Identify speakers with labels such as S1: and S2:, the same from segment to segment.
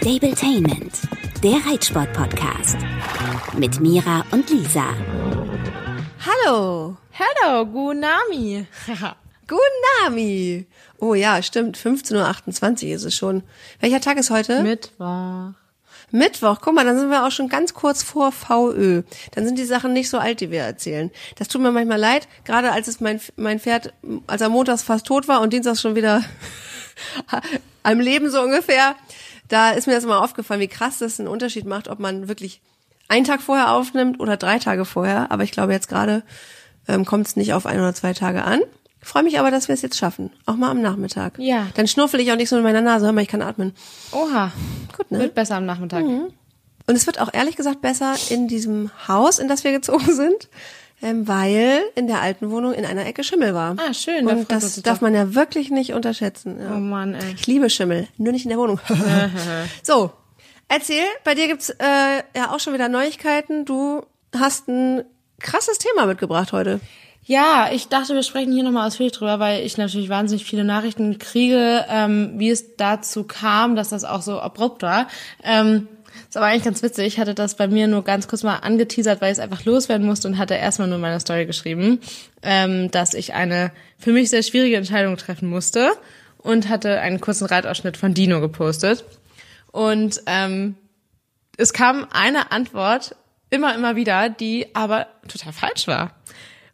S1: Stabletainment, der Reitsport-Podcast. Mit Mira und Lisa.
S2: Hallo.
S3: Hello, Gunami.
S2: Guten Nami. Oh ja, stimmt. 15.28 Uhr ist es schon. Welcher Tag ist heute?
S3: Mittwoch.
S2: Mittwoch. Guck mal, dann sind wir auch schon ganz kurz vor VÖ. Dann sind die Sachen nicht so alt, die wir erzählen. Das tut mir manchmal leid, gerade als es mein, mein Pferd, als er montags fast tot war und dienstags schon wieder am Leben so ungefähr. Da ist mir das mal aufgefallen, wie krass das einen Unterschied macht, ob man wirklich einen Tag vorher aufnimmt oder drei Tage vorher. Aber ich glaube, jetzt gerade ähm, kommt es nicht auf ein oder zwei Tage an. Ich freue mich aber, dass wir es jetzt schaffen. Auch mal am Nachmittag.
S3: Ja.
S2: Dann schnuffel ich auch nicht so in meiner Nase. Hör mal, ich kann atmen.
S3: Oha.
S2: Gut, ne?
S3: Wird besser am Nachmittag.
S2: Und es wird auch ehrlich gesagt besser in diesem Haus, in das wir gezogen sind, ähm, weil in der alten Wohnung in einer Ecke Schimmel war.
S3: Ah, schön,
S2: Und das
S3: das
S2: darf
S3: doch.
S2: man ja wirklich nicht unterschätzen. Ja.
S3: Oh Mann, ey.
S2: Ich liebe Schimmel, nur nicht in der Wohnung. so, erzähl, bei dir gibt's äh, ja auch schon wieder Neuigkeiten. Du hast ein krasses Thema mitgebracht heute.
S3: Ja, ich dachte, wir sprechen hier nochmal ausführlich drüber, weil ich natürlich wahnsinnig viele Nachrichten kriege, ähm, wie es dazu kam, dass das auch so abrupt war. Ähm, ist aber eigentlich ganz witzig. Ich hatte das bei mir nur ganz kurz mal angeteasert, weil ich es einfach loswerden musste und hatte erstmal nur in meiner Story geschrieben, ähm, dass ich eine für mich sehr schwierige Entscheidung treffen musste und hatte einen kurzen Reitausschnitt von Dino gepostet. Und ähm, es kam eine Antwort immer, immer wieder, die aber total falsch war.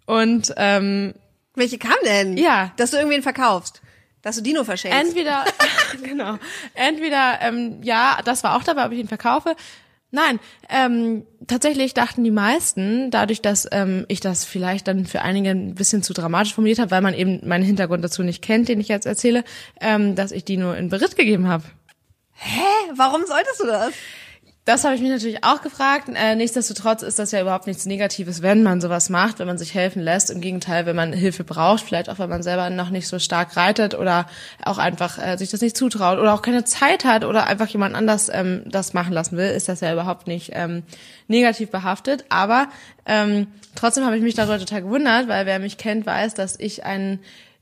S3: Und ähm,
S2: Welche kam denn?
S3: Ja.
S2: Dass du irgendwen verkaufst. Dass du Dino verschenkst.
S3: entweder, genau, entweder, ähm, ja, das war auch dabei, ob ich ihn verkaufe. Nein, ähm, tatsächlich dachten die meisten, dadurch, dass ähm, ich das vielleicht dann für einige ein bisschen zu dramatisch formuliert habe, weil man eben meinen Hintergrund dazu nicht kennt, den ich jetzt erzähle, ähm, dass ich Dino in Beritt gegeben habe.
S2: Hä? Warum solltest du das?
S3: Das habe ich mich natürlich auch gefragt. Äh, nichtsdestotrotz ist das ja überhaupt nichts Negatives, wenn man sowas macht, wenn man sich helfen lässt. Im Gegenteil, wenn man Hilfe braucht, vielleicht auch, wenn man selber noch nicht so stark reitet oder auch einfach äh, sich das nicht zutraut oder auch keine Zeit hat oder einfach jemand anders ähm, das machen lassen will, ist das ja überhaupt nicht ähm, negativ behaftet. Aber ähm, trotzdem habe ich mich darüber total gewundert, weil wer mich kennt, weiß, dass ich einen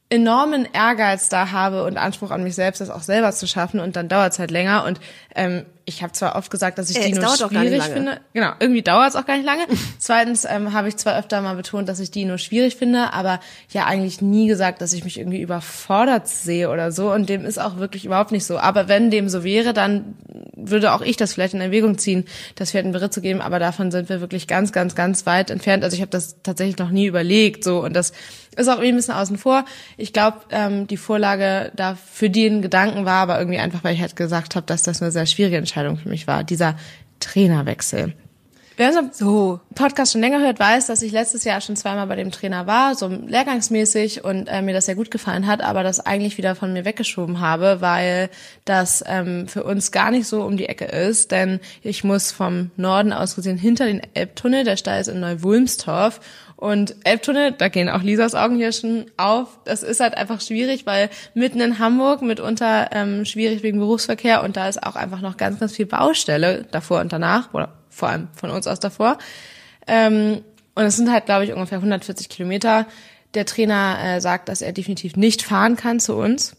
S3: enormen Ehrgeiz da habe und Anspruch an mich selbst, das auch selber zu schaffen und dann dauert es halt länger und ähm, ich habe zwar oft gesagt, dass ich
S2: Äh, gar nicht
S3: schwierig finde. Genau, irgendwie dauert es auch gar nicht lange. Zweitens ähm, habe ich zwar öfter mal betont, dass ich Dino schwierig finde, aber ja eigentlich nie gesagt, dass ich mich irgendwie überfordert sehe oder so und dem ist auch wirklich überhaupt nicht so. Aber wenn dem so wäre, dann würde auch ich das vielleicht in Erwägung ziehen, das Pferd in Beritt zu geben, aber davon sind wir wirklich ganz, ganz, ganz weit entfernt. Also ich habe das tatsächlich noch nie überlegt so und das ist auch irgendwie ein bisschen außen vor. Ich glaube, ähm, die Vorlage da für den Gedanken war aber irgendwie einfach, weil ich halt gesagt habe, dass das eine sehr schwierige Entscheidung für mich war, dieser Trainerwechsel. Wer unseren
S2: So.
S3: Podcast schon länger hört, weiß, dass ich letztes Jahr schon zweimal bei dem Trainer war, so lehrgangsmäßig und äh, mir das sehr gut gefallen hat, aber das eigentlich wieder von mir weggeschoben habe, weil das ähm, für uns gar nicht so um die Ecke ist, denn ich muss vom Norden aus gesehen hinter den Elbtunnel, der Stall ist in Neuwulmstorf und Elbtunnel, da gehen auch Lisas Augen hier schon auf. Das ist halt einfach schwierig, weil mitten in Hamburg mitunter ähm, schwierig wegen Berufsverkehr und da ist auch einfach noch ganz, ganz viel Baustelle davor und danach oder vor allem von uns aus davor. Ähm, und es sind halt, glaube ich, ungefähr 140 Kilometer. Der Trainer äh, sagt, dass er definitiv nicht fahren kann zu uns.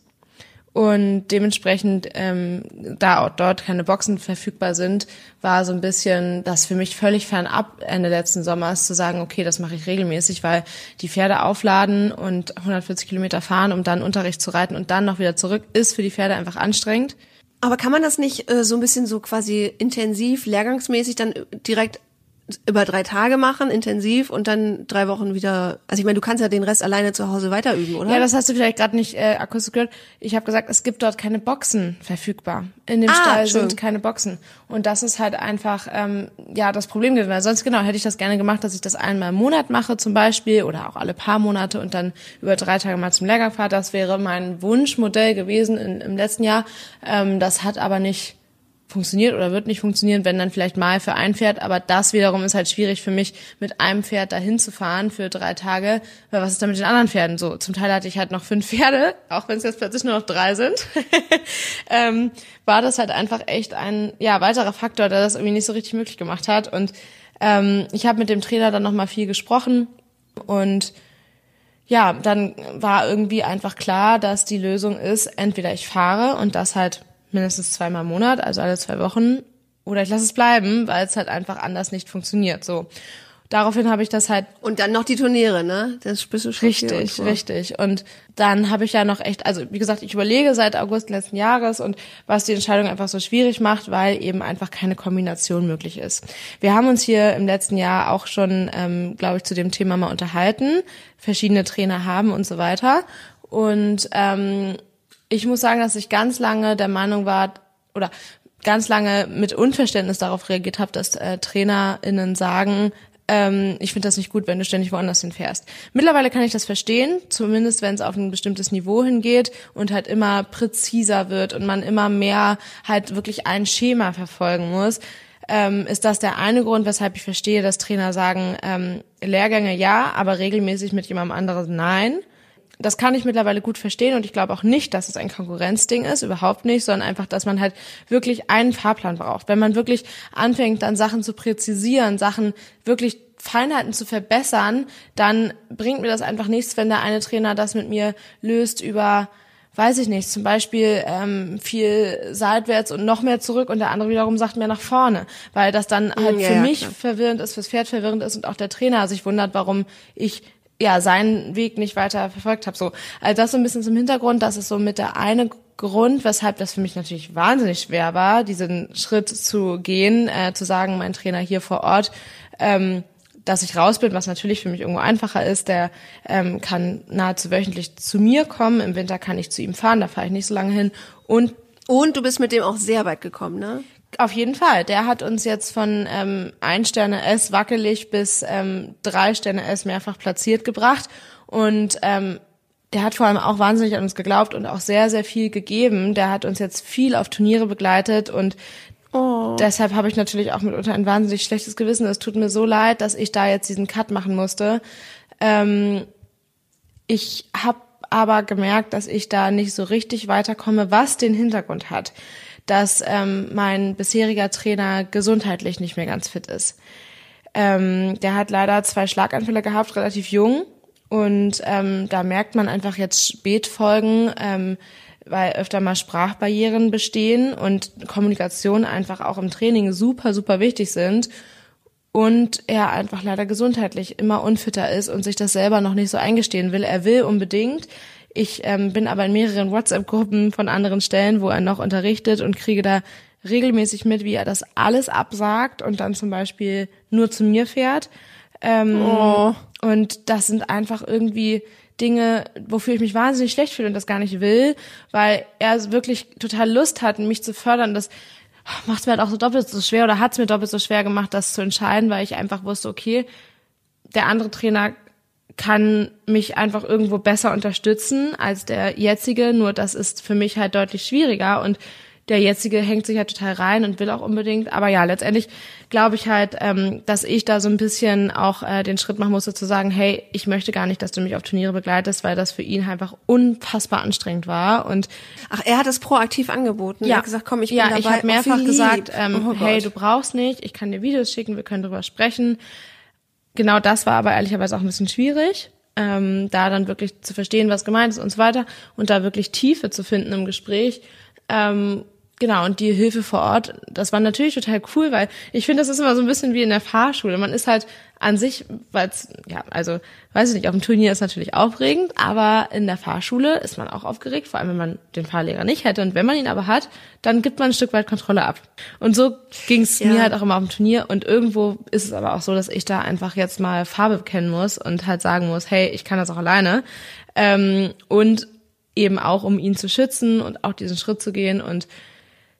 S3: Und dementsprechend, ähm, da auch dort keine Boxen verfügbar sind, war so ein bisschen das für mich völlig fernab Ende letzten Sommers zu sagen, okay, das mache ich regelmäßig, weil die Pferde aufladen und 140 Kilometer fahren, um dann Unterricht zu reiten und dann noch wieder zurück, ist für die Pferde einfach anstrengend.
S2: Aber kann man das nicht äh, so ein bisschen so quasi intensiv, lehrgangsmäßig dann direkt über drei Tage machen, intensiv und dann drei Wochen wieder. Also ich meine, du kannst ja den Rest alleine zu Hause weiterüben, oder?
S3: Ja, das hast du vielleicht gerade nicht äh, akustisch gehört. Ich habe gesagt, es gibt dort keine Boxen verfügbar. In dem
S2: Ah,
S3: Stall sind keine Boxen. Und das ist halt einfach ähm, ja das Problem gewesen. Weil sonst genau hätte ich das gerne gemacht, dass ich das einmal im Monat mache zum Beispiel oder auch alle paar Monate und dann über drei Tage mal zum Lehrgang fahre. Das wäre mein Wunschmodell gewesen in, im letzten Jahr. Ähm, das hat aber nicht funktioniert oder wird nicht funktionieren, wenn dann vielleicht mal für ein Pferd, aber das wiederum ist halt schwierig für mich, mit einem Pferd dahin zu fahren für drei Tage, weil was ist da mit den anderen Pferden? So? Zum Teil hatte ich halt noch fünf Pferde, auch wenn es jetzt plötzlich nur noch drei sind, ähm, war das halt einfach echt ein ja weiterer Faktor, der das irgendwie nicht so richtig möglich gemacht hat. Und ähm, ich habe mit dem Trainer dann noch mal viel gesprochen. Und ja, dann war irgendwie einfach klar, dass die Lösung ist, entweder ich fahre und das halt mindestens zweimal im Monat, also alle zwei Wochen, oder ich lasse es bleiben, weil es halt einfach anders nicht funktioniert. So. Daraufhin habe ich das halt
S2: Und dann noch die Turniere, ne? Das bist du schon und
S3: Richtig,
S2: vor.
S3: richtig. Und dann habe ich ja noch echt, also wie gesagt, ich überlege seit August letzten Jahres und was die Entscheidung einfach so schwierig macht, weil eben einfach keine Kombination möglich ist. Wir haben uns hier im letzten Jahr auch schon, ähm, glaube ich, zu dem Thema mal unterhalten, verschiedene Trainer haben und so weiter. Und ähm, ich muss sagen, dass ich ganz lange der Meinung war, oder ganz lange mit Unverständnis darauf reagiert habe, dass äh, TrainerInnen sagen, ähm, ich finde das nicht gut, wenn du ständig woanders hinfährst. Mittlerweile kann ich das verstehen, zumindest wenn es auf ein bestimmtes Niveau hingeht und halt immer präziser wird und man immer mehr halt wirklich ein Schema verfolgen muss. Ähm, ist das der eine Grund, weshalb ich verstehe, dass Trainer sagen, ähm, Lehrgänge ja, aber regelmäßig mit jemandem anderen nein das kann ich mittlerweile gut verstehen und ich glaube auch nicht, dass es ein Konkurrenzding ist, überhaupt nicht, sondern einfach, dass man halt wirklich einen Fahrplan braucht. Wenn man wirklich anfängt, dann Sachen zu präzisieren, Sachen wirklich Feinheiten zu verbessern, dann bringt mir das einfach nichts, wenn der eine Trainer das mit mir löst über weiß ich nicht, zum Beispiel ähm, viel seitwärts und noch mehr zurück und der andere wiederum sagt mehr nach vorne, weil das dann halt
S2: ja,
S3: für
S2: ja,
S3: mich
S2: klar.
S3: verwirrend ist, fürs Pferd verwirrend ist und auch der Trainer sich wundert, warum ich ja seinen Weg nicht weiter verfolgt habe. So, also das so ein bisschen zum Hintergrund, das ist so mit der eine Grund, weshalb das für mich natürlich wahnsinnig schwer war, diesen Schritt zu gehen, äh, zu sagen, mein Trainer hier vor Ort, ähm, dass ich raus bin, was natürlich für mich irgendwo einfacher ist. Der ähm, kann nahezu wöchentlich zu mir kommen. Im Winter kann ich zu ihm fahren, da fahre ich nicht so lange hin. Und
S2: Und du bist mit dem auch sehr weit gekommen, ne?
S3: Auf jeden Fall. Der hat uns jetzt von ähm, ein Sterne S wackelig bis ähm, drei Sterne S mehrfach platziert gebracht. Und ähm, der hat vor allem auch wahnsinnig an uns geglaubt und auch sehr, sehr viel gegeben. Der hat uns jetzt viel auf Turniere begleitet und deshalb habe ich natürlich auch mitunter ein wahnsinnig schlechtes Gewissen. Es tut mir so leid, dass ich da jetzt diesen Cut machen musste. Ähm, ich habe aber gemerkt, dass ich da nicht so richtig weiterkomme, was den Hintergrund hat, dass ähm, mein bisheriger Trainer gesundheitlich nicht mehr ganz fit ist. Ähm, der hat leider zwei Schlaganfälle gehabt, relativ jung. Und ähm, da merkt man einfach jetzt Spätfolgen, ähm, weil öfter mal Sprachbarrieren bestehen und Kommunikation einfach auch im Training super, super wichtig sind. Und er einfach leider gesundheitlich immer unfitter ist und sich das selber noch nicht so eingestehen will. Er will unbedingt. Ich ähm, bin aber in mehreren WhatsApp-Gruppen von anderen Stellen, wo er noch unterrichtet und kriege da regelmäßig mit, wie er das alles absagt und dann zum Beispiel nur zu mir fährt. Ähm, Und das sind einfach irgendwie Dinge, wofür ich mich wahnsinnig schlecht fühle und das gar nicht will, weil er wirklich total Lust hat, mich zu fördern. Das macht es mir halt auch so doppelt so schwer oder hat es mir doppelt so schwer gemacht, das zu entscheiden, weil ich einfach wusste, okay, der andere Trainer kann mich einfach irgendwo besser unterstützen als der jetzige, nur das ist für mich halt deutlich schwieriger und der jetzige hängt sich halt total rein und will auch unbedingt. Aber ja, letztendlich glaube ich halt, ähm, dass ich da so ein bisschen auch äh, den Schritt machen musste zu sagen, hey, ich möchte gar nicht, dass du mich auf Turniere begleitest, weil das für ihn einfach unfassbar anstrengend war. Und
S2: Ach, er hat es proaktiv angeboten. Er hat gesagt, komm, ich bin
S3: ja,
S2: dabei.
S3: ich habe
S2: Oh,
S3: mehrfach gesagt, ähm,
S2: Oh
S3: hey,
S2: Gott.
S3: du brauchst nicht, ich kann dir Videos schicken, wir können drüber sprechen. Genau das war aber ehrlicherweise auch ein bisschen schwierig, ähm, da dann wirklich zu verstehen, was gemeint ist und so weiter und da wirklich Tiefe zu finden im Gespräch. Ähm, genau, und die Hilfe vor Ort, das war natürlich total cool, weil ich finde, das ist immer so ein bisschen wie in der Fahrschule. Man ist halt an sich, weil ja, also weiß ich nicht, auf dem Turnier ist natürlich aufregend, aber in der Fahrschule ist man auch aufgeregt, vor allem wenn man den Fahrlehrer nicht hätte. Und wenn man ihn aber hat, dann gibt man ein Stück weit Kontrolle ab. Und so ging es
S2: Ja.
S3: mir halt auch immer auf dem Turnier. Und irgendwo ist es aber auch so, dass ich da einfach jetzt mal Farbe bekennen muss und halt sagen muss, hey, ich kann das auch alleine. Ähm, und eben auch, um ihn zu schützen und auch diesen Schritt zu gehen und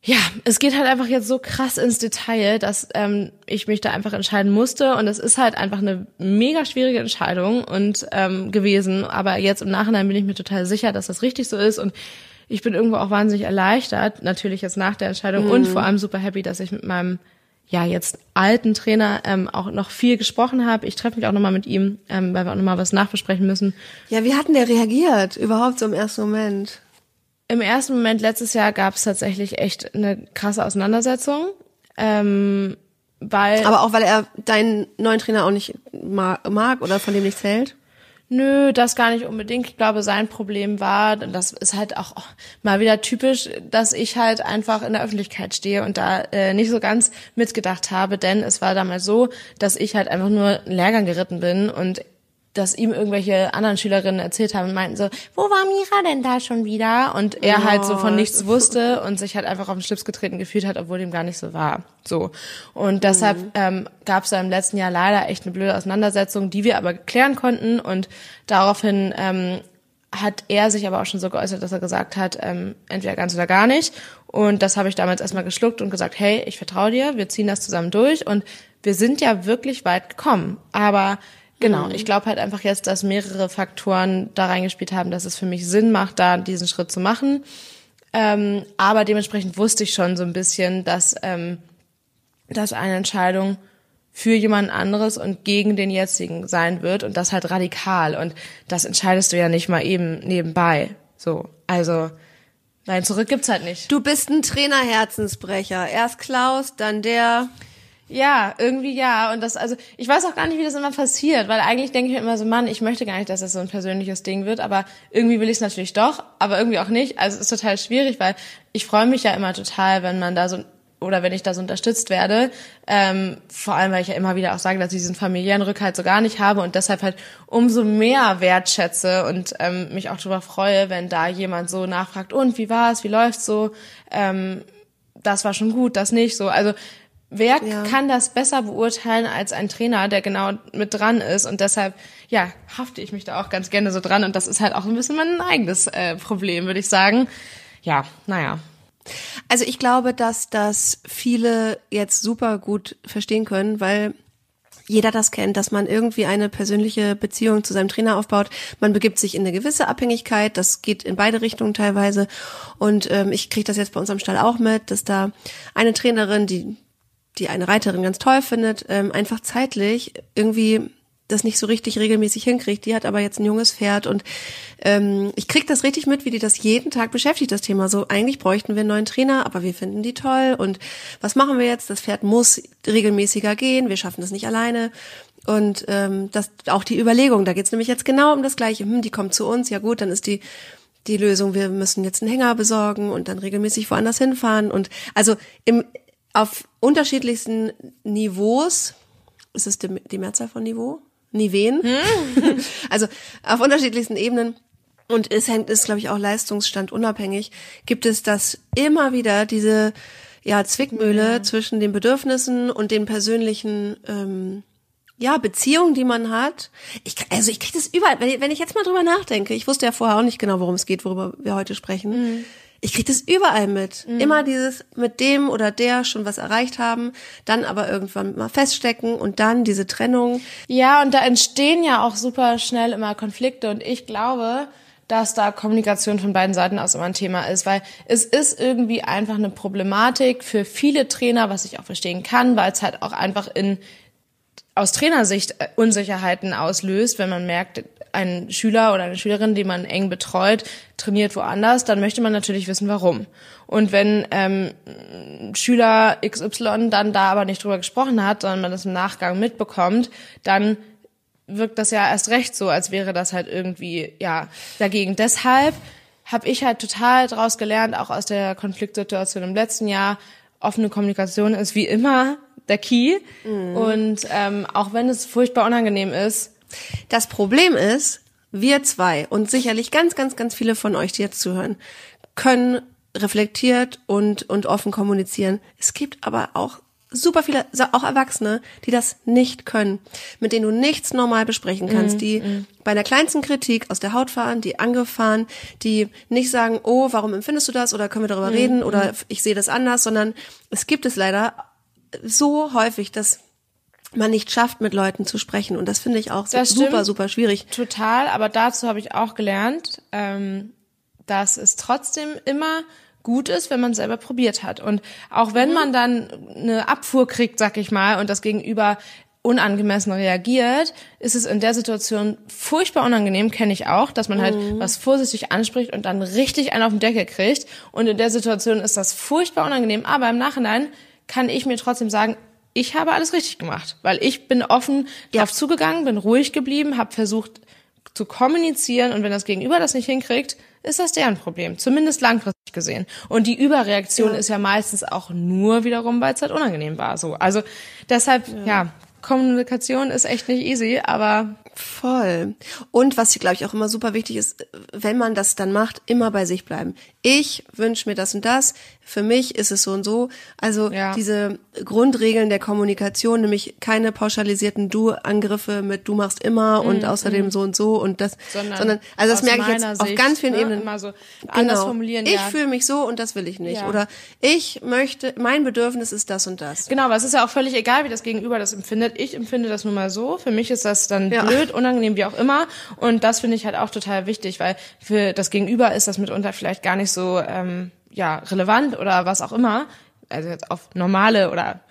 S3: ja, es geht halt einfach jetzt so krass ins Detail, dass ähm, ich mich da einfach entscheiden musste und es ist halt einfach eine mega schwierige Entscheidung und ähm, gewesen. Aber jetzt im Nachhinein bin ich mir total sicher, dass das richtig so ist und ich bin irgendwo auch wahnsinnig erleichtert, natürlich jetzt nach der Entscheidung und vor allem super happy, dass ich mit meinem ja jetzt alten Trainer ähm, auch noch viel gesprochen habe. Ich treffe mich auch nochmal mit ihm, ähm, weil wir auch nochmal was nachbesprechen müssen.
S2: Ja, wie hat denn der reagiert? Überhaupt so im ersten Moment?
S3: Im ersten Moment letztes Jahr gab es tatsächlich echt eine krasse Auseinandersetzung, ähm, weil
S2: Aber auch, weil er deinen neuen Trainer auch nicht ma- mag oder von dem nichts hält?
S3: Nö, das gar nicht unbedingt. Ich glaube, sein Problem war, das ist halt auch mal wieder typisch, dass ich halt einfach in der Öffentlichkeit stehe und da äh, nicht so ganz mitgedacht habe, denn es war damals so, dass ich halt einfach nur einen Lehrgang geritten bin und dass ihm irgendwelche anderen Schülerinnen erzählt haben und meinten so, wo war Mira denn da schon wieder? Und er oh. halt so von nichts wusste und sich halt einfach auf den Schlips getreten gefühlt hat, obwohl dem gar nicht so war. So. Und deshalb mhm. ähm, gab es da im letzten Jahr leider echt eine blöde Auseinandersetzung, die wir aber klären konnten und daraufhin ähm, hat er sich aber auch schon so geäußert, dass er gesagt hat, ähm, entweder ganz oder gar nicht. Und das habe ich damals erstmal geschluckt und gesagt, hey, ich vertraue dir, wir ziehen das zusammen durch und wir sind ja wirklich weit gekommen. Aber Genau, mhm. ich glaube halt einfach jetzt, dass mehrere Faktoren da reingespielt haben, dass es für mich Sinn macht, da diesen Schritt zu machen. Ähm, aber dementsprechend wusste ich schon so ein bisschen, dass, ähm, dass eine Entscheidung für jemand anderes und gegen den jetzigen sein wird und das halt radikal und das entscheidest du ja nicht mal eben nebenbei. So, also nein, zurück gibt's halt nicht.
S2: Du bist ein Trainerherzensbrecher. Erst Klaus, dann der
S3: ja, irgendwie ja. Und das, also, ich weiß auch gar nicht, wie das immer passiert, weil eigentlich denke ich mir immer so, Mann, ich möchte gar nicht, dass das so ein persönliches Ding wird, aber irgendwie will ich es natürlich doch, aber irgendwie auch nicht. Also es ist total schwierig, weil ich freue mich ja immer total, wenn man da so oder wenn ich da so unterstützt werde. Ähm, vor allem, weil ich ja immer wieder auch sage, dass ich diesen familiären Rückhalt so gar nicht habe und deshalb halt umso mehr wertschätze und ähm, mich auch darüber freue, wenn da jemand so nachfragt, und wie war's, wie läuft's so, ähm, das war schon gut, das nicht so. Also Wer ja. kann das besser beurteilen als ein Trainer, der genau mit dran ist? Und deshalb, ja, hafte ich mich da auch ganz gerne so dran. Und das ist halt auch ein bisschen mein eigenes äh, Problem, würde ich sagen. Ja, naja.
S2: Also ich glaube, dass das viele jetzt super gut verstehen können, weil jeder das kennt, dass man irgendwie eine persönliche Beziehung zu seinem Trainer aufbaut. Man begibt sich in eine gewisse Abhängigkeit. Das geht in beide Richtungen teilweise. Und ähm, ich kriege das jetzt bei uns am Stall auch mit, dass da eine Trainerin, die die eine Reiterin ganz toll findet, ähm, einfach zeitlich irgendwie das nicht so richtig regelmäßig hinkriegt. Die hat aber jetzt ein junges Pferd und ähm, ich krieg das richtig mit, wie die das jeden Tag beschäftigt, das Thema. So, eigentlich bräuchten wir einen neuen Trainer, aber wir finden die toll und was machen wir jetzt? Das Pferd muss regelmäßiger gehen, wir schaffen das nicht alleine. Und ähm, das auch die Überlegung, da geht's nämlich jetzt genau um das Gleiche. Hm, die kommt zu uns, ja gut, dann ist die die Lösung, wir müssen jetzt einen Hänger besorgen und dann regelmäßig woanders hinfahren. Und also im auf unterschiedlichsten Niveaus, ist es die, die Mehrzahl von Niveau? Niveen? Hm? also auf unterschiedlichsten Ebenen und es hängt, ist glaube ich auch Leistungsstand unabhängig, gibt es das immer wieder diese ja Zwickmühle ja. zwischen den Bedürfnissen und den persönlichen ähm, ja, Beziehungen, die man hat. Ich, also ich kriege das überall, wenn ich, wenn ich jetzt mal drüber nachdenke, ich wusste ja vorher auch nicht genau, worum es geht, worüber wir heute sprechen. Mhm ich krieg das überall mit. Mhm. Immer dieses mit dem oder der schon was erreicht haben, dann aber irgendwann mal feststecken und dann diese Trennung.
S3: Ja, und da entstehen ja auch super schnell immer Konflikte und ich glaube, dass da Kommunikation von beiden Seiten aus immer ein Thema ist, weil es ist irgendwie einfach eine Problematik für viele Trainer, was ich auch verstehen kann, weil es halt auch einfach in aus Trainersicht Unsicherheiten auslöst, wenn man merkt, ein Schüler oder eine Schülerin, die man eng betreut, trainiert woanders, dann möchte man natürlich wissen, warum. Und wenn ähm, Schüler XY dann da aber nicht drüber gesprochen hat, sondern man das im Nachgang mitbekommt, dann wirkt das ja erst recht so, als wäre das halt irgendwie ja dagegen. Deshalb habe ich halt total daraus gelernt, auch aus der Konfliktsituation im letzten Jahr. Offene Kommunikation ist wie immer der Key. Mhm. Und ähm, auch wenn es furchtbar unangenehm ist,
S2: das Problem ist, wir zwei und sicherlich ganz, ganz, ganz viele von euch, die jetzt zuhören, können reflektiert und, und offen kommunizieren. Es gibt aber auch super viele, auch Erwachsene, die das nicht können, mit denen du nichts normal besprechen kannst, mm, die mm. bei der kleinsten Kritik aus der Haut fahren, die angefahren, die nicht sagen, oh, warum empfindest du das oder können wir darüber mm, reden oder mm. ich sehe das anders, sondern es gibt es leider so häufig, dass man nicht schafft, mit Leuten zu sprechen. Und das finde ich auch das super, stimmt. super schwierig.
S3: Total, aber dazu habe ich auch gelernt, ähm, dass es trotzdem immer gut ist, wenn man es selber probiert hat. Und auch wenn mhm. man dann eine Abfuhr kriegt, sag ich mal, und das Gegenüber unangemessen reagiert, ist es in der Situation furchtbar unangenehm, kenne ich auch, dass man halt mhm. was vorsichtig anspricht und dann richtig einen auf den Deckel kriegt. Und in der Situation ist das furchtbar unangenehm. Aber im Nachhinein kann ich mir trotzdem sagen, ich habe alles richtig gemacht, weil ich bin offen ja. drauf zugegangen, bin ruhig geblieben, habe versucht zu kommunizieren und wenn das Gegenüber das nicht hinkriegt, ist das deren Problem, zumindest langfristig gesehen. Und die Überreaktion ja. ist ja meistens auch nur wiederum, weil es halt unangenehm war. So, also deshalb ja. ja Kommunikation ist echt nicht easy, aber
S2: Voll. Und was, glaube ich, auch immer super wichtig ist, wenn man das dann macht, immer bei sich bleiben. Ich wünsche mir das und das. Für mich ist es so und so. Also ja. diese Grundregeln der Kommunikation, nämlich keine pauschalisierten Du-Angriffe mit Du machst immer mm, und außerdem mm. so und so und das, sondern, sondern also das merke ich jetzt Sicht, auf ganz vielen ne? Ebenen.
S3: Immer so anders
S2: genau.
S3: formulieren.
S2: Ich ja. fühle mich so und das will ich nicht. Ja. Oder ich möchte, mein Bedürfnis ist das und das.
S3: Genau, aber es ist ja auch völlig egal, wie das Gegenüber das empfindet. Ich empfinde das nun mal so. Für mich ist das dann blöd, unangenehm, wie auch immer. Und das finde ich halt auch total wichtig, weil für das Gegenüber ist das mitunter vielleicht gar nicht so ähm, ja relevant oder was auch immer, also jetzt auf normale oder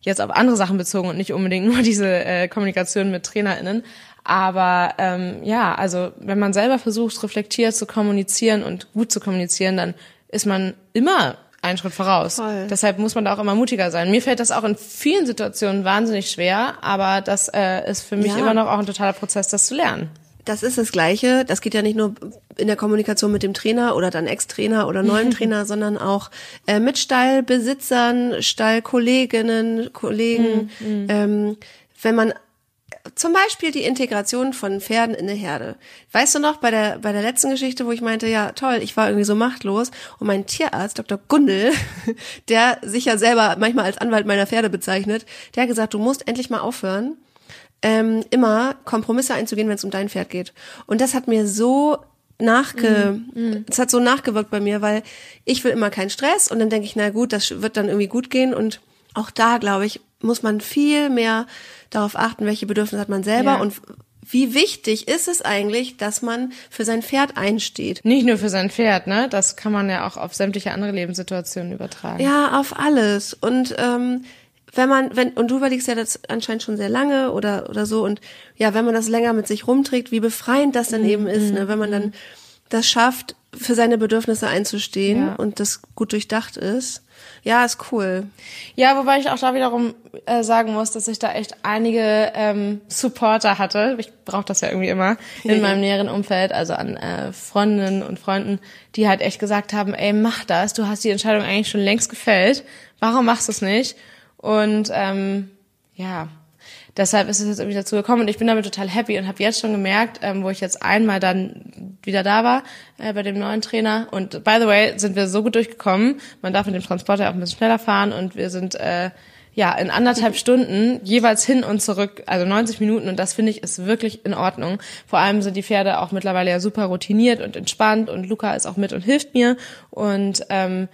S3: jetzt auf andere Sachen bezogen und nicht unbedingt nur diese äh, Kommunikation mit TrainerInnen. Aber ähm, ja, also wenn man selber versucht, reflektiert zu kommunizieren und gut zu kommunizieren, dann ist man immer einen Schritt voraus. Voll. Deshalb muss man da auch immer mutiger sein. Mir fällt das auch in vielen Situationen wahnsinnig schwer, aber das äh, ist für mich ja. immer noch auch ein totaler Prozess, das zu lernen.
S2: Das ist das Gleiche. Das geht ja nicht nur in der Kommunikation mit dem Trainer oder dann Ex-Trainer oder neuen Trainer, sondern auch äh, mit Stallbesitzern, Stallkolleginnen, Kollegen. Mhm. Ähm, wenn man zum Beispiel die Integration von Pferden in eine Herde. Weißt du noch, bei der, bei der letzten Geschichte, wo ich meinte, ja toll, ich war irgendwie so machtlos und mein Tierarzt, Dr. Gundel, der sich ja selber manchmal als Anwalt meiner Pferde bezeichnet, der hat gesagt, du musst endlich mal aufhören, ähm, immer Kompromisse einzugehen, wenn es um dein Pferd geht. Und das hat mir so nachge, mm, mm. das hat so nachgewirkt bei mir, weil ich will immer keinen Stress und dann denke ich, na gut, das wird dann irgendwie gut gehen und auch da, glaube ich, muss man viel mehr darauf achten, welche Bedürfnisse hat man selber ja. und wie wichtig ist es eigentlich, dass man für sein Pferd einsteht?
S3: Nicht nur für sein Pferd, ne? Das kann man ja auch auf sämtliche andere Lebenssituationen übertragen.
S2: Ja, auf alles. Und ähm, wenn man, wenn, und du überlegst ja das anscheinend schon sehr lange oder, oder so, und ja, wenn man das länger mit sich rumträgt, wie befreiend das dann mhm. eben ist, ne? wenn man dann das schafft, für seine Bedürfnisse einzustehen ja. und das gut durchdacht ist. Ja, ist cool.
S3: Ja, wobei ich auch da wiederum äh, sagen muss, dass ich da echt einige ähm, Supporter hatte. Ich brauche das ja irgendwie immer in meinem näheren Umfeld, also an äh, Freundinnen und Freunden, die halt echt gesagt haben, ey, mach das, du hast die Entscheidung eigentlich schon längst gefällt. Warum machst du es nicht? Und ähm, ja, deshalb ist es jetzt irgendwie dazu gekommen und ich bin damit total happy und habe jetzt schon gemerkt, ähm, wo ich jetzt einmal dann wieder da war äh, bei dem neuen Trainer und by the way sind wir so gut durchgekommen. Man darf mit dem Transporter auch ein bisschen schneller fahren und wir sind äh, ja in anderthalb Stunden jeweils hin und zurück, also 90 Minuten und das finde ich ist wirklich in Ordnung. Vor allem sind die Pferde auch mittlerweile ja super routiniert und entspannt und Luca ist auch mit und hilft mir und ähm,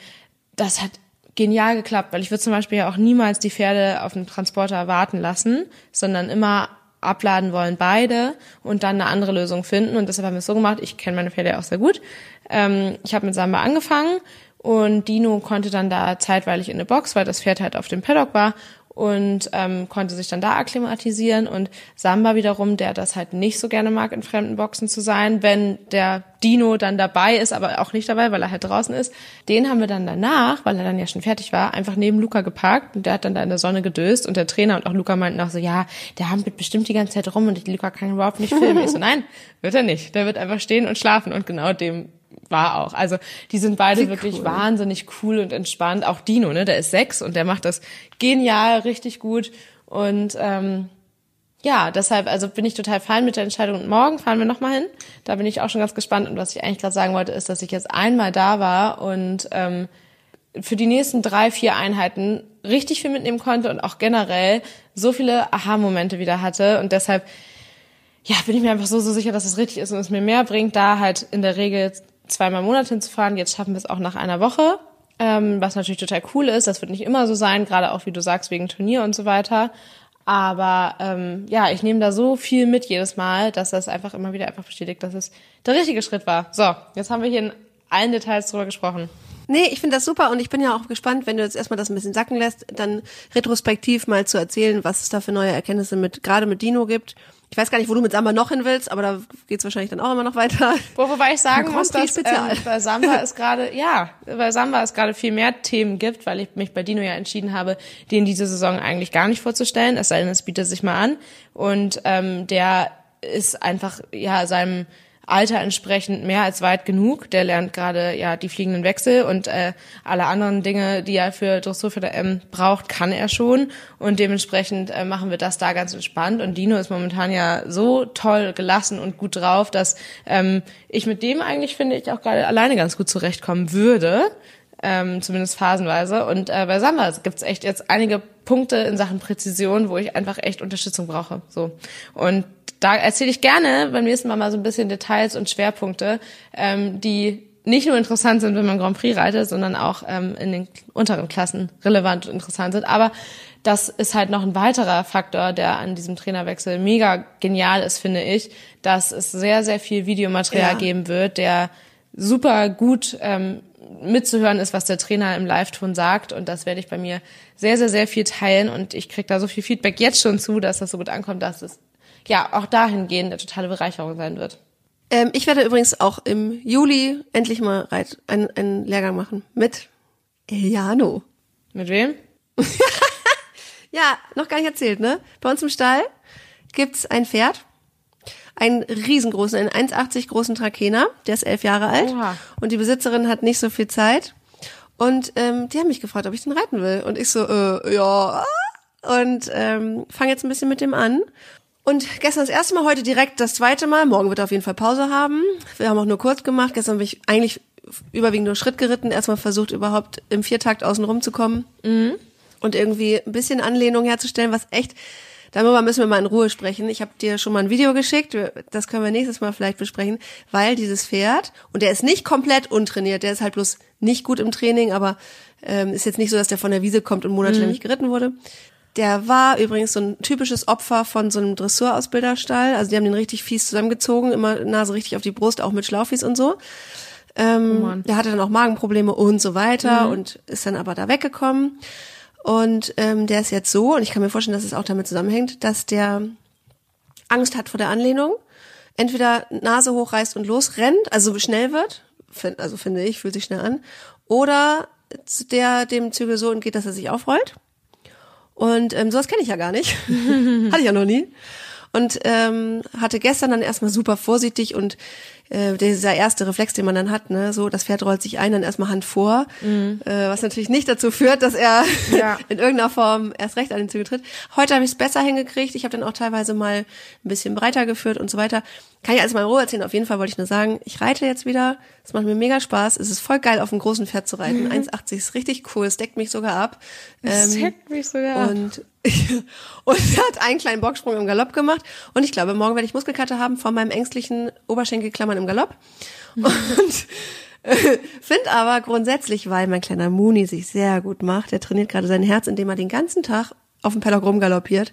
S3: das hat genial geklappt, weil ich würde zum Beispiel ja auch niemals die Pferde auf den Transporter warten lassen, sondern immer abladen wollen beide und dann eine andere Lösung finden. Und deshalb haben wir es so gemacht. Ich kenne meine Pferde auch sehr gut. Ähm, ich habe mit Samba angefangen und Dino konnte dann da zeitweilig in eine Box, weil das Pferd halt auf dem Paddock war und ähm, konnte sich dann da akklimatisieren und Samba wiederum, der das halt nicht so gerne mag, in fremden Boxen zu sein, wenn der Dino dann dabei ist, aber auch nicht dabei, weil er halt draußen ist. Den haben wir dann danach, weil er dann ja schon fertig war, einfach neben Luca geparkt und der hat dann da in der Sonne gedöst und der Trainer und auch Luca meinten auch so, ja, der hampelt bestimmt die ganze Zeit rum und Luca kann überhaupt nicht filmen. Ich so, nein, wird er nicht. Der wird einfach stehen und schlafen und genau dem war auch. Also die sind beide Wie wirklich cool. wahnsinnig cool und entspannt. Auch Dino, ne, der ist sechs und der macht das genial, richtig gut. Und ähm, ja, deshalb, also bin ich total fein mit der Entscheidung. Und morgen fahren wir nochmal hin. Da bin ich auch schon ganz gespannt. Und was ich eigentlich gerade sagen wollte, ist, dass ich jetzt einmal da war und ähm, für die nächsten drei, vier Einheiten richtig viel mitnehmen konnte und auch generell so viele Aha-Momente wieder hatte. Und deshalb, ja, bin ich mir einfach so, so sicher, dass es richtig ist und es mir mehr bringt, da halt in der Regel zweimal im Monat hinzufahren. Jetzt schaffen wir es auch nach einer Woche, ähm, was natürlich total cool ist. Das wird nicht immer so sein, gerade auch wie du sagst, wegen Turnier und so weiter. Aber ähm, ja, ich nehme da so viel mit jedes Mal, dass das einfach immer wieder einfach bestätigt, dass es der richtige Schritt war. So, jetzt haben wir hier in allen Details drüber gesprochen.
S2: Nee, ich finde das super und ich bin ja auch gespannt, wenn du jetzt erstmal das ein bisschen sacken lässt, dann retrospektiv mal zu erzählen, was es da für neue Erkenntnisse mit, gerade mit Dino gibt. Ich weiß gar nicht, wo du mit Samba noch hin willst, aber da geht's wahrscheinlich dann auch immer noch weiter.
S3: Wo, wobei ich sagen muss, dass ähm, bei Samba es gerade, ja, bei Samba es gerade viel mehr Themen gibt, weil ich mich bei Dino ja entschieden habe, den diese Saison eigentlich gar nicht vorzustellen, es sei denn, es bietet sich mal an. Und ähm, der ist einfach ja seinem Alter entsprechend mehr als weit genug. Der lernt gerade ja die fliegenden Wechsel und äh, alle anderen Dinge, die er für Dressur für der M braucht, kann er schon und dementsprechend äh, machen wir das da ganz entspannt und Dino ist momentan ja so toll gelassen und gut drauf, dass ähm, ich mit dem eigentlich finde ich auch gerade alleine ganz gut zurechtkommen würde. Ähm, zumindest phasenweise. Und äh, bei Samba gibt's echt jetzt einige Punkte in Sachen Präzision, wo ich einfach echt Unterstützung brauche. So. Und da erzähle ich gerne beim nächsten Mal mal so ein bisschen Details und Schwerpunkte, ähm, die nicht nur interessant sind, wenn man Grand Prix reitet, sondern auch ähm, in den unteren Klassen relevant und interessant sind. Aber das ist halt noch ein weiterer Faktor, der an diesem Trainerwechsel mega genial ist, finde ich, dass es sehr, sehr viel Videomaterial
S2: Ja.
S3: geben wird, der super gut ähm, mitzuhören ist, was der Trainer im Live-Ton sagt. Und das werde ich bei mir sehr, sehr, sehr viel teilen. Und ich kriege da so viel Feedback jetzt schon zu, dass das so gut ankommt, dass es ja auch dahingehend eine totale Bereicherung sein wird.
S2: Ähm, ich werde übrigens auch im Juli endlich mal einen, einen Lehrgang machen mit Eliano.
S3: Mit wem?
S2: Ja, noch gar nicht erzählt, ne? Bei uns im Stall gibt's ein Pferd, einen riesengroßen, einen 1,80 großen Trakehner, der ist elf Jahre alt
S3: Oha.
S2: und die Besitzerin hat nicht so viel Zeit und ähm, die haben mich gefragt, ob ich den reiten will und ich so, äh, ja und ähm, fange jetzt ein bisschen mit dem an und gestern das erste Mal, heute direkt das zweite Mal. Morgen wird er auf jeden Fall Pause haben. Wir haben auch nur kurz gemacht. Gestern bin ich eigentlich überwiegend nur Schritt geritten. Erstmal versucht, überhaupt im Viertakt außen rumzukommen. Und irgendwie ein bisschen Anlehnung herzustellen, was echt, darüber müssen wir mal in Ruhe sprechen. Ich habe dir schon mal ein Video geschickt, das können wir nächstes Mal vielleicht besprechen, weil dieses Pferd, und der ist nicht komplett untrainiert, der ist halt bloß nicht gut im Training, aber ähm, ist jetzt nicht so, dass der von der Wiese kommt und monatelang nicht geritten wurde. Der war übrigens so ein typisches Opfer von so einem Dressurausbilderstall. Also die haben den richtig fies zusammengezogen, immer Nase richtig auf die Brust, auch mit Schlaufies und so. Ähm,
S3: Mann.
S2: der hatte dann auch Magenprobleme und so weiter und ist dann aber da weggekommen. Und ähm, der ist jetzt so, und ich kann mir vorstellen, dass es auch damit zusammenhängt, dass der Angst hat vor der Anlehnung, entweder Nase hochreißt und losrennt, also schnell wird, also finde ich, fühlt sich schnell an, oder der dem Zügel so entgeht, dass er sich aufrollt. Und ähm, sowas kenne ich ja gar nicht. Hatte ich ja noch nie. Und ähm, hatte gestern dann erstmal super vorsichtig und äh, dieser erste Reflex, den man dann hat, ne, so das Pferd rollt sich ein, dann erstmal Hand vor, äh, was natürlich nicht dazu führt, dass er
S3: Ja.
S2: in irgendeiner Form erst recht an den Zügel tritt. Heute habe ich es besser hingekriegt. Ich habe dann auch teilweise mal ein bisschen breiter geführt und so weiter. Kann ich alles mal in Ruhe erzählen. Auf jeden Fall wollte ich nur sagen, ich reite jetzt wieder. Es macht mir mega Spaß. Es ist voll geil, auf einem großen Pferd zu reiten. 1,80 ist richtig cool. Es deckt mich sogar ab.
S3: Das
S2: Ähm,
S3: hackt mich sogar.
S2: und, und er hat einen kleinen Bocksprung im Galopp gemacht. Und ich glaube, morgen werde ich Muskelkater haben von meinem ängstlichen Oberschenkelklammern im Galopp. Und äh, finde aber grundsätzlich, weil mein kleiner Muni sich sehr gut macht, der trainiert gerade sein Herz, indem er den ganzen Tag auf dem Paddock rumgaloppiert.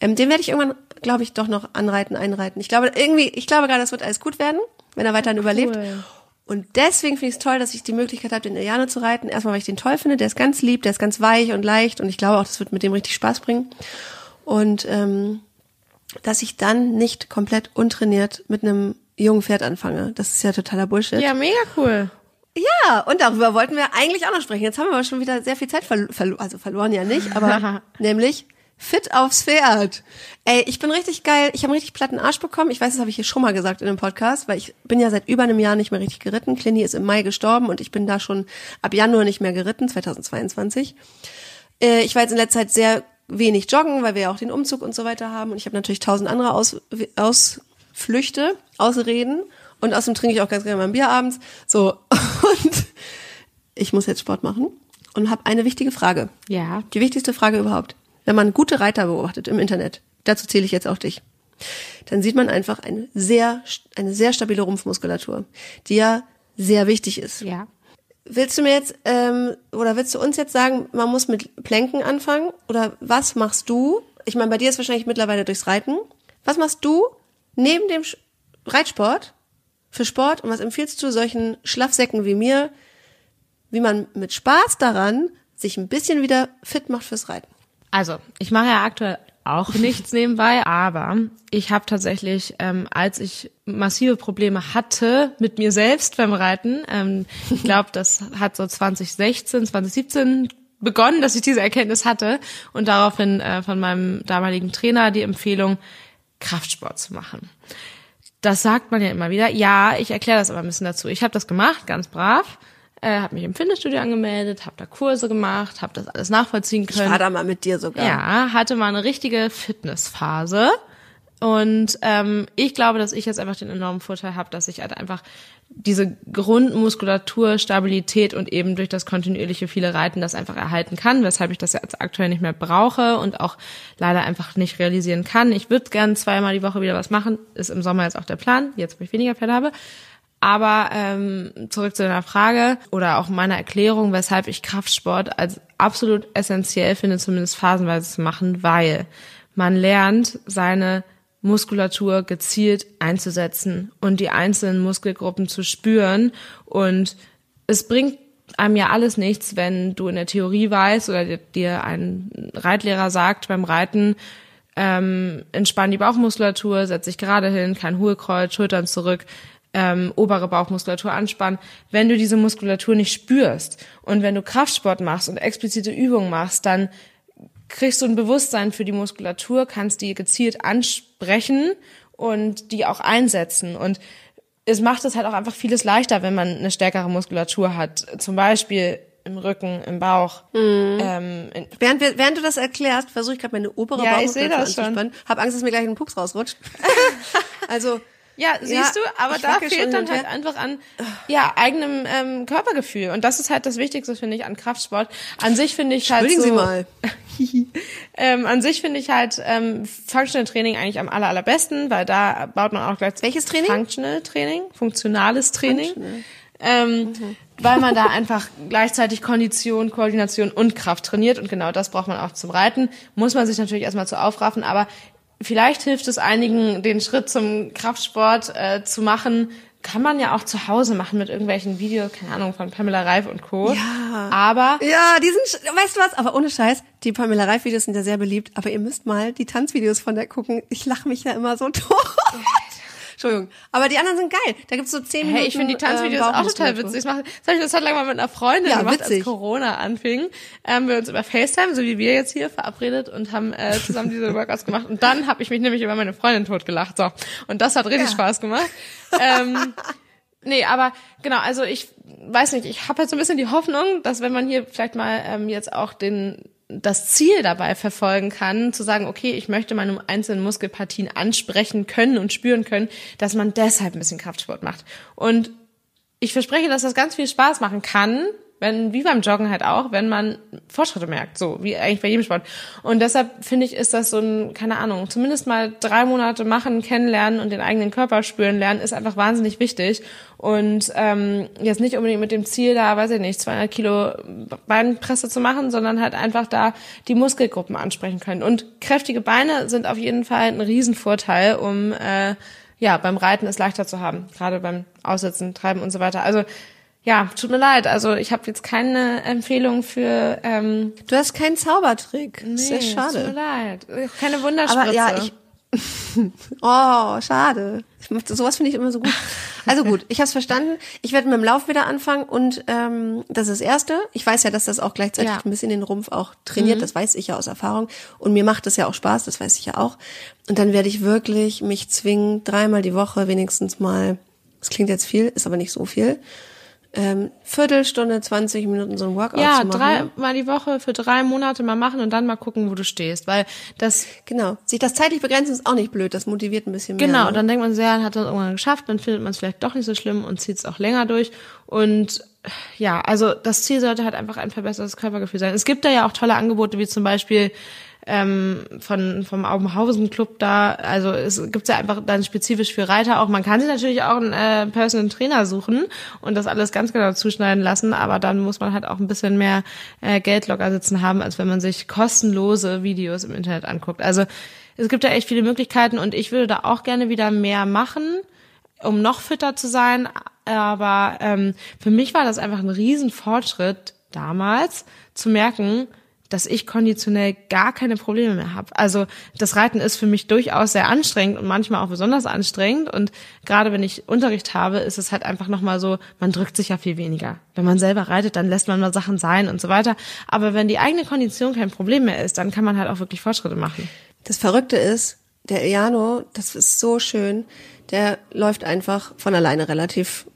S2: Ähm, den werde ich irgendwann, glaube ich, doch noch anreiten, einreiten. Ich glaube irgendwie, ich glaube gerade, das wird alles gut werden, wenn er weiterhin überlebt. Und deswegen finde ich es toll, dass ich die Möglichkeit habe, den Iliano zu reiten. Erstmal, weil ich den toll finde. Der ist ganz lieb, der ist ganz weich und leicht. Und ich glaube auch, das wird mit dem richtig Spaß bringen. Und ähm, dass ich dann nicht komplett untrainiert mit einem jungen Pferd anfange. Das ist ja totaler Bullshit.
S3: ja, mega cool.
S2: Ja, und darüber wollten wir eigentlich auch noch sprechen. Jetzt haben wir aber schon wieder sehr viel Zeit verloren, verlo also verloren ja nicht, aber nämlich fit aufs Pferd. Ey, ich bin richtig geil. Ich habe einen richtig platten Arsch bekommen. Ich weiß, das habe ich hier schon mal gesagt in dem Podcast, weil ich bin ja seit über einem Jahr nicht mehr richtig geritten. Clini ist im Mai gestorben und ich bin da schon ab Januar nicht mehr geritten, 2022. Äh, ich war jetzt in letzter Zeit sehr wenig joggen, weil wir ja auch den Umzug und so weiter haben. Und ich habe natürlich tausend andere Aus, Ausflüchte, Ausreden. Und außerdem trinke ich auch ganz gerne mein Bier abends. So, und ich muss jetzt Sport machen und habe eine wichtige Frage.
S3: Ja.
S2: Die wichtigste Frage überhaupt. Wenn man gute Reiter beobachtet im Internet, dazu zähle ich jetzt auch dich, dann sieht man einfach eine sehr, eine sehr stabile Rumpfmuskulatur, die ja sehr wichtig ist.
S3: Ja.
S2: Willst du mir jetzt ähm, oder willst du uns jetzt sagen, man muss mit Plänken anfangen oder was machst du? Ich meine, bei dir ist wahrscheinlich mittlerweile durchs Reiten. Was machst du neben dem Reitsport für Sport und was empfiehlst du solchen Schlafsäcken wie mir, wie man mit Spaß daran sich ein bisschen wieder fit macht fürs Reiten?
S3: Also, ich mache ja aktuell auch nichts nebenbei, aber ich habe tatsächlich, ähm, als ich massive Probleme hatte mit mir selbst beim Reiten, ähm, ich glaube, das hat so 2016, 2017 begonnen, dass ich diese Erkenntnis hatte und daraufhin äh, von meinem damaligen Trainer die Empfehlung, Kraftsport zu machen. Das sagt man ja immer wieder. Ja, ich erkläre das aber ein bisschen dazu. Ich habe das gemacht, ganz brav. Äh, habe mich im Fitnessstudio angemeldet, habe da Kurse gemacht, habe das alles nachvollziehen können.
S2: Ich war da mal mit dir sogar.
S3: Ja, hatte mal eine richtige Fitnessphase. Und ähm, ich glaube, dass ich jetzt einfach den enormen Vorteil habe, dass ich halt einfach diese Grundmuskulatur, Stabilität und eben durch das kontinuierliche viele Reiten das einfach erhalten kann, weshalb ich das jetzt aktuell nicht mehr brauche und auch leider einfach nicht realisieren kann. Ich würde gern zweimal die Woche wieder was machen, ist im Sommer jetzt auch der Plan, jetzt wo ich weniger Pferde habe. Aber ähm, zurück zu deiner Frage oder auch meiner Erklärung, weshalb ich Kraftsport als absolut essentiell finde, zumindest phasenweise zu machen, weil man lernt, seine Muskulatur gezielt einzusetzen und die einzelnen Muskelgruppen zu spüren. Und es bringt einem ja alles nichts, wenn du in der Theorie weißt oder dir ein Reitlehrer sagt beim Reiten, ähm, entspann die Bauchmuskulatur, setz dich gerade hin, kein Hohlkreuz, Schultern zurück, ähm, obere Bauchmuskulatur anspannen, wenn du diese Muskulatur nicht spürst. Und wenn du Kraftsport machst und explizite Übungen machst, dann kriegst du ein Bewusstsein für die Muskulatur, kannst die gezielt ansprechen und die auch einsetzen. Und es macht es halt auch einfach vieles leichter, wenn man eine stärkere Muskulatur hat. Zum Beispiel im Rücken, im Bauch. Mhm. Ähm,
S2: während, wir, während du das erklärst, versuche ich gerade meine obere
S3: ja,
S2: Bauchmuskulatur
S3: anzuspannen.
S2: Hab Angst, dass mir gleich ein Pups rausrutscht. also
S3: ja, siehst ja, du, aber da fehlt dann halt einfach an ja eigenem ähm, Körpergefühl und das ist halt das Wichtigste finde ich an Kraftsport. An sich finde ich halt so.
S2: Sie mal.
S3: ähm, an sich finde ich halt ähm, Functional Training eigentlich am aller, allerbesten, weil da baut man auch gleich
S2: welches Training?
S3: Functional Training, funktionales Training. Functional. Ähm, mhm. weil man da einfach gleichzeitig Kondition, Koordination und Kraft trainiert und genau das braucht man auch zum Reiten. Muss man sich natürlich erstmal zu aufraffen, aber Vielleicht hilft es einigen, den Schritt zum Kraftsport äh, zu machen. Kann man ja auch zu Hause machen mit irgendwelchen Videos, keine Ahnung, von Pamela Reif und Co.
S2: Ja.
S3: Aber.
S2: Ja, die sind, weißt du was? Aber ohne Scheiß, die Pamela Reif Videos sind ja sehr beliebt. Aber ihr müsst mal die Tanzvideos von der gucken. Ich lache mich ja immer so tot. Entschuldigung. Aber die anderen sind geil. Da gibt's so zehn Minuten.
S3: Hey, ich finde die Tanzvideos ähm, auch total witzig. Das habe ich das halt lange mal mit einer Freundin ja, gemacht, witzig. als Corona anfing. Ähm, wir uns über FaceTime, so wie wir jetzt hier, verabredet und haben äh, zusammen diese Workouts gemacht. Und dann habe ich mich nämlich über meine Freundin totgelacht. So. Und das hat richtig ja. Spaß gemacht. Ähm, Nee, aber genau, also ich weiß nicht, ich habe halt so ein bisschen die Hoffnung, dass wenn man hier vielleicht mal ähm, jetzt auch den das Ziel dabei verfolgen kann, zu sagen, okay, ich möchte meine einzelnen Muskelpartien ansprechen können und spüren können, dass man deshalb ein bisschen Kraftsport macht. Und ich verspreche, dass das ganz viel Spaß machen kann, wenn, wie beim Joggen halt auch, wenn man Fortschritte merkt, so wie eigentlich bei jedem Sport. Und deshalb finde ich, ist das so ein, keine Ahnung, zumindest mal drei Monate machen, kennenlernen und den eigenen Körper spüren lernen, ist einfach wahnsinnig wichtig. Und ähm, jetzt nicht unbedingt mit dem Ziel, da, weiß ich nicht, 200 Kilo Beinpresse zu machen, sondern halt einfach da die Muskelgruppen ansprechen können. Und kräftige Beine sind auf jeden Fall ein Riesenvorteil, um äh, ja beim Reiten es leichter zu haben, gerade beim Aussitzen, Treiben und so weiter. Also ja, tut mir leid. Also ich habe jetzt keine Empfehlung für. Ähm,
S2: du hast keinen Zaubertrick. Nee, Sehr schade.
S3: Tut mir leid. Keine Wunderspritze. Aber
S2: ja, ich. oh, schade. Sowas finde ich immer so gut. Also gut, ich habe es verstanden. Ich werde mit dem Lauf wieder anfangen und ähm, das ist das Erste. Ich weiß ja, dass das auch gleichzeitig ja. ein bisschen den Rumpf auch trainiert. Mhm. Das weiß ich ja aus Erfahrung. Und mir macht es ja auch Spaß, das weiß ich ja auch. Und dann werde ich wirklich mich zwingen, dreimal die Woche wenigstens mal, das klingt jetzt viel, ist aber nicht so viel, ähm, Viertelstunde, 20 Minuten so ein Workout
S3: ja,
S2: zu machen.
S3: Ja, dreimal die Woche für drei Monate mal machen und dann mal gucken, wo du stehst, weil das
S2: genau sich das zeitlich begrenzen ist auch nicht blöd, das motiviert ein bisschen mehr.
S3: Genau,
S2: ne?
S3: dann denkt man, ja, hat das irgendwann geschafft, dann findet man es vielleicht doch nicht so schlimm und zieht es auch länger durch und ja, also das Ziel sollte halt einfach ein verbessertes Körpergefühl sein. Es gibt da ja auch tolle Angebote, wie zum Beispiel ähm, von vom Aubenhausen Club da. Also es gibt ja einfach dann spezifisch für Reiter auch. Man kann sich natürlich auch einen äh, Personal Trainer suchen und das alles ganz genau zuschneiden lassen, aber dann muss man halt auch ein bisschen mehr äh, Geld locker sitzen haben, als wenn man sich kostenlose Videos im Internet anguckt. Also es gibt ja echt viele Möglichkeiten und ich würde da auch gerne wieder mehr machen, um noch fitter zu sein. Aber ähm, für mich war das einfach ein Riesenfortschritt damals zu merken, dass ich konditionell gar keine Probleme mehr habe. Also das Reiten ist für mich durchaus sehr anstrengend und manchmal auch besonders anstrengend. Und gerade wenn ich Unterricht habe, ist es halt einfach nochmal so, man drückt sich ja viel weniger. Wenn man selber reitet, dann lässt man mal Sachen sein und so weiter. Aber wenn die eigene Kondition kein Problem mehr ist, dann kann man halt auch wirklich Fortschritte machen.
S2: Das Verrückte ist, der Iano, das ist so schön, der läuft einfach von alleine relativ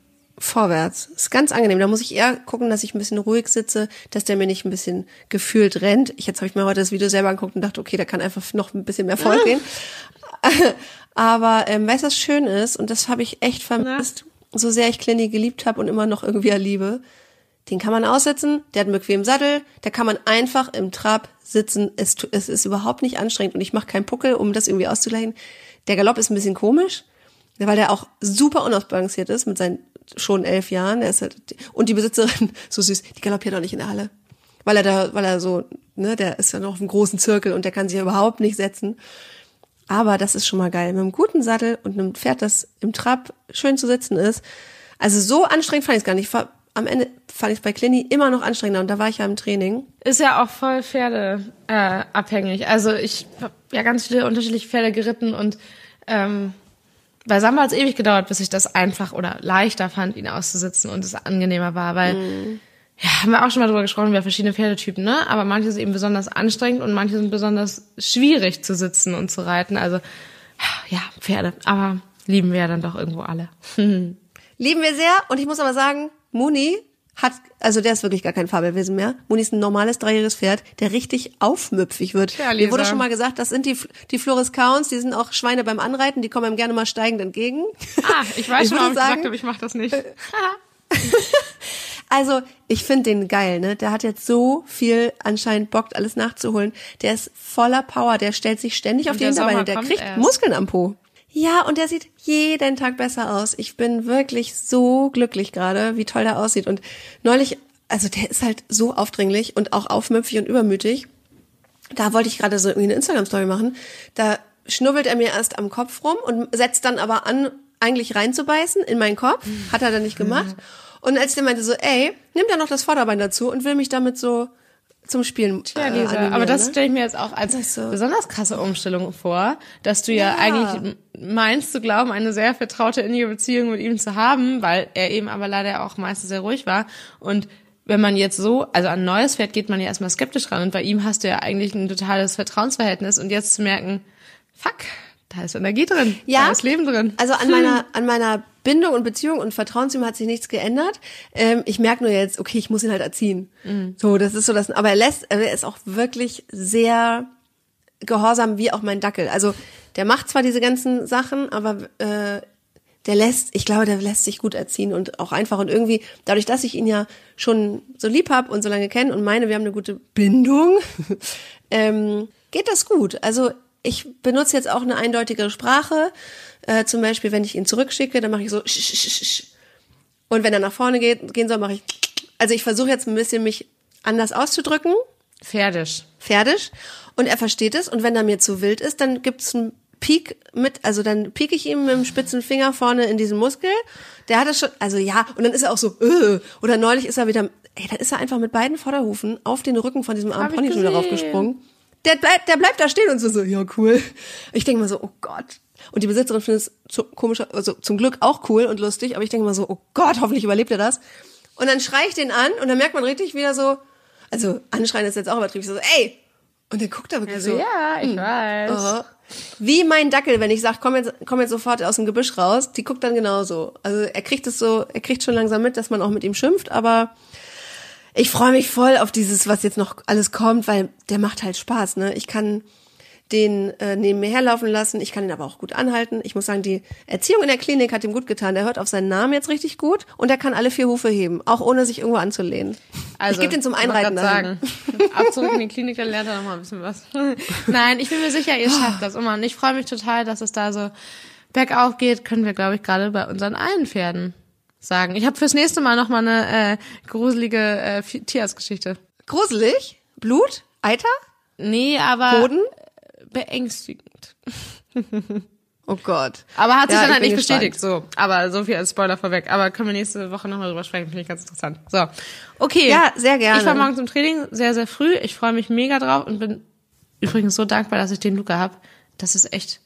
S2: vorwärts. Ist ganz angenehm. Da muss ich eher gucken, dass ich ein bisschen ruhig sitze, dass der mir nicht ein bisschen gefühlt rennt. Ich, jetzt habe ich mir heute das Video selber angeguckt und dachte, okay, da kann einfach noch ein bisschen mehr Volk gehen. Aber ähm, weißt du, was schön ist, und das habe ich echt vermisst, so sehr ich Clinny geliebt habe und immer noch irgendwie liebe, den kann man aussetzen, der hat einen bequemen Sattel, da kann man einfach im Trab sitzen. Es, es ist überhaupt nicht anstrengend und ich mache keinen Puckel, um das irgendwie auszugleichen. Der Galopp ist ein bisschen komisch, weil der auch super unausbalanciert ist mit seinen schon elf Jahren. Der ist halt, und die Besitzerin, so süß, die galoppiert auch nicht in der Halle. Weil er da, weil er so, ne, der ist ja noch im großen Zirkel und der kann sich überhaupt nicht setzen. Aber das ist schon mal geil. Mit einem guten Sattel und einem Pferd, das im Trab schön zu sitzen ist. Also so anstrengend fand ich es gar nicht. Am Ende fand ich es bei Clini immer noch anstrengender und da war ich ja im Training.
S3: Ist ja auch voll Pferde äh, abhängig. Also ich habe ja ganz viele unterschiedliche Pferde geritten und ähm, bei Samba hat es ewig gedauert, bis ich das einfach oder leichter fand, ihn auszusitzen und es angenehmer war, weil mm. ja, haben wir auch schon mal drüber gesprochen, über verschiedene Pferdetypen, ne? Aber manche sind eben besonders anstrengend und manche sind besonders schwierig zu sitzen und zu reiten. Also ja, Pferde, aber lieben wir ja dann doch irgendwo alle.
S2: lieben wir sehr und ich muss aber sagen, Muni hat, also der ist wirklich gar kein Fabelwesen mehr. Muni ist ein normales dreijähriges Pferd, der richtig aufmüpfig wird. Ja, Mir wurde schon mal gesagt, das sind die, die Floris Counts, die sind auch Schweine beim Anreiten, die kommen einem gerne mal steigend entgegen.
S3: Ah, ich weiß ich schon, ob ich gesagt habe, ich mache das nicht.
S2: also, ich finde den geil, ne? Der hat jetzt so viel anscheinend Bock, alles nachzuholen. Der ist voller Power, der stellt sich ständig auf die Hinterbeine, der kriegt erst. Muskeln am Po. Ja, und der sieht jeden Tag besser aus. Ich bin wirklich so glücklich gerade, wie toll der aussieht. Und neulich, also der ist halt so aufdringlich und auch aufmüpfig und übermütig. Da wollte ich gerade so irgendwie eine Instagram-Story machen. Da schnubbelt er mir erst am Kopf rum und setzt dann aber an, eigentlich reinzubeißen in meinen Kopf. Hat er dann nicht gemacht. Und als der meinte so, ey, nimmt er noch das Vorderbein dazu und will mich damit so zum Spielen.
S3: Tja, äh, aber das ne? stelle ich mir jetzt auch als so. besonders krasse Umstellung vor, dass du ja, ja, eigentlich meinst zu glauben, eine sehr vertraute innige Beziehung mit ihm zu haben, weil er eben aber leider auch meistens sehr ruhig war. Und wenn man jetzt so, also an ein neues Pferd geht man ja erstmal skeptisch ran und bei ihm hast du ja eigentlich ein totales Vertrauensverhältnis und jetzt zu merken, fuck, da ist Energie drin, ja, da ist Leben drin.
S2: Also an meiner, an meiner Bindung und Beziehung und Vertrauen zu ihm hat sich nichts geändert. Ähm, ich merke nur jetzt, okay, ich muss ihn halt erziehen. Mhm. So, das ist so das. Aber er lässt, er ist auch wirklich sehr gehorsam, wie auch mein Dackel. Also der macht zwar diese ganzen Sachen, aber äh, der lässt, ich glaube, der lässt sich gut erziehen und auch einfach und irgendwie, dadurch, dass ich ihn ja schon so lieb hab und so lange kenne und meine, wir haben eine gute Bindung, ähm, geht das gut. Also ich benutze jetzt auch eine eindeutigere Sprache. Äh, zum Beispiel, wenn ich ihn zurückschicke, dann mache ich so. Und wenn er nach vorne geht, gehen soll, mache ich. Also ich versuche jetzt ein bisschen mich anders auszudrücken.
S3: Pferdisch.
S2: Pferdisch. Und er versteht es. Und wenn er mir zu wild ist, dann gibt's einen Peak mit, also dann pieke ich ihm mit dem spitzen Finger vorne in diesen Muskel. Der hat es schon, also ja, und dann ist er auch so, äh, oder neulich ist er wieder, ey, dann ist er einfach mit beiden Vorderhufen auf den Rücken von diesem armen Pony schon wieder raufgesprungen. Der bleibt, der bleibt da stehen und so, so, ja, cool. Ich denke mal so, oh Gott. Und die Besitzerin findet es zu, komisch, also zum Glück auch cool und lustig, aber ich denke mal so, oh Gott, hoffentlich überlebt er das. Und dann schrei ich den an und dann merkt man richtig wieder so, also anschreien ist jetzt auch übertrieben, so, ey! Und dann guckt er wirklich also, so.
S3: Ja, ich hm, weiß. Oh.
S2: Wie mein Dackel, wenn ich sage, komm jetzt, komm jetzt sofort aus dem Gebüsch raus, die guckt dann genauso. Also er kriegt es so, er kriegt schon langsam mit, dass man auch mit ihm schimpft, aber ich freue mich voll auf dieses, was jetzt noch alles kommt, weil der macht halt Spaß, ne? Ich kann den äh, neben mir herlaufen lassen, ich kann ihn aber auch gut anhalten. Ich muss sagen, die Erziehung in der Klinik hat ihm gut getan. Der hört auf seinen Namen jetzt richtig gut und er kann alle vier Hufe heben, auch ohne sich irgendwo anzulehnen. Also, ich gebe den zum Einreiten
S3: sagen. Ab zurück in die Klinik, dann lernt er noch mal ein bisschen was. Nein, ich bin mir sicher, ihr schafft das immer. Und ich freue mich total, dass es da so bergauf geht, können wir, glaube ich, gerade bei unseren allen Pferden sagen. Ich habe fürs nächste Mal noch mal eine äh, gruselige äh, Tierarztgeschichte.
S2: Gruselig? Blut? Eiter?
S3: Nee, aber
S2: Boden?
S3: beängstigend.
S2: Oh Gott.
S3: Aber hat sich ja, dann halt nicht bestätigt. So, aber so viel als Spoiler vorweg. Aber können wir nächste Woche nochmal drüber sprechen, finde ich ganz interessant. So, okay.
S2: Ja, sehr gerne.
S3: Ich war morgen zum Training, sehr, sehr früh. Ich freue mich mega drauf und bin übrigens so dankbar, dass ich den Luca hab. Das ist echt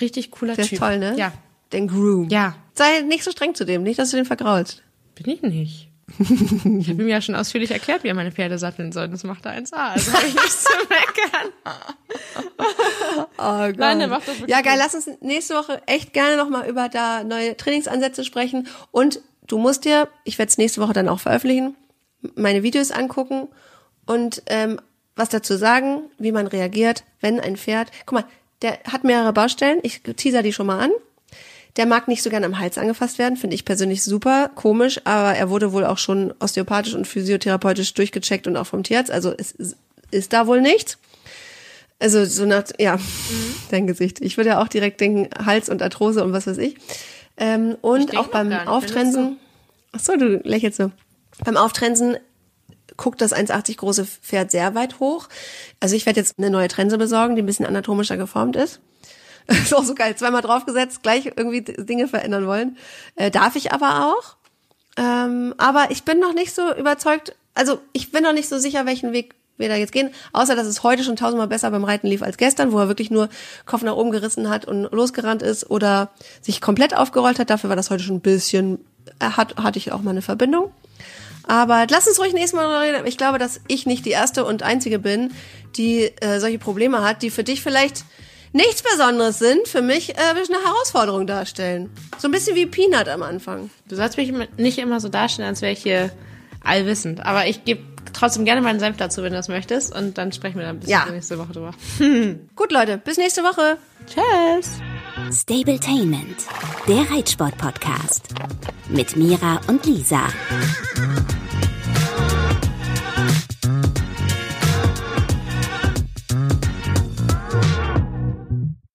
S3: richtig cooler
S2: Der
S3: Typ.
S2: Ist toll, ne?
S3: Ja.
S2: Den Groom.
S3: Ja.
S2: Sei nicht so streng zu dem, nicht, dass du den vergraulst.
S3: Bin ich nicht. Ich habe ihm ja schon ausführlich erklärt, wie er meine Pferde satteln soll. Das macht er 1A. Also habe ich nichts zu meckern.
S2: Oh Gott.
S3: Nein, der macht das
S2: Ja, geil. Lass uns nächste Woche echt gerne nochmal über da neue Trainingsansätze sprechen. Und du musst dir, ich werde es nächste Woche dann auch veröffentlichen, meine Videos angucken und ähm, was dazu sagen, wie man reagiert, wenn ein Pferd. Guck mal, der hat mehrere Baustellen. Ich teaser die schon mal an. Der mag nicht so gern am Hals angefasst werden, finde ich persönlich super komisch, aber er wurde wohl auch schon osteopathisch und physiotherapeutisch durchgecheckt und auch vom Tierarzt. Also es ist, ist da wohl nichts. Also so nach, ja, dein Gesicht. Ich würde ja auch direkt denken, Hals und Arthrose und was weiß ich. Ähm, und
S3: denk
S2: auch beim Auftrensen. Ach so, du lächelst so. Beim Auftrensen guckt das 1,80 große Pferd sehr weit hoch. Also ich werde jetzt eine neue Trense besorgen, die ein bisschen anatomischer geformt ist. ist auch so geil. Zweimal draufgesetzt, gleich irgendwie Dinge verändern wollen. Äh, darf ich aber auch. Ähm, aber ich bin noch nicht so überzeugt, also ich bin noch nicht so sicher, welchen Weg wir da jetzt gehen, außer dass es heute schon tausendmal besser beim Reiten lief als gestern, wo er wirklich nur Kopf nach oben gerissen hat und losgerannt ist oder sich komplett aufgerollt hat. Dafür war das heute schon ein bisschen, äh, hat, hatte ich auch mal eine Verbindung. Aber lass uns ruhig nächstes Mal reden. Ich glaube, dass ich nicht die erste und einzige bin, die äh, solche Probleme hat, die für dich vielleicht nichts Besonderes sind, für mich äh, eine Herausforderung darstellen. So ein bisschen wie Peanut am Anfang.
S3: Du sollst mich nicht immer so darstellen, als wäre ich hier allwissend. Aber ich gebe trotzdem gerne meinen Senf dazu, wenn du das möchtest. Und dann sprechen wir dann ein bisschen
S2: Ja.
S3: nächste Woche drüber.
S2: Gut, Leute, bis nächste Woche.
S3: Tschüss!
S1: Stabletainment, der Reitsport-Podcast. Mit Mira und Lisa.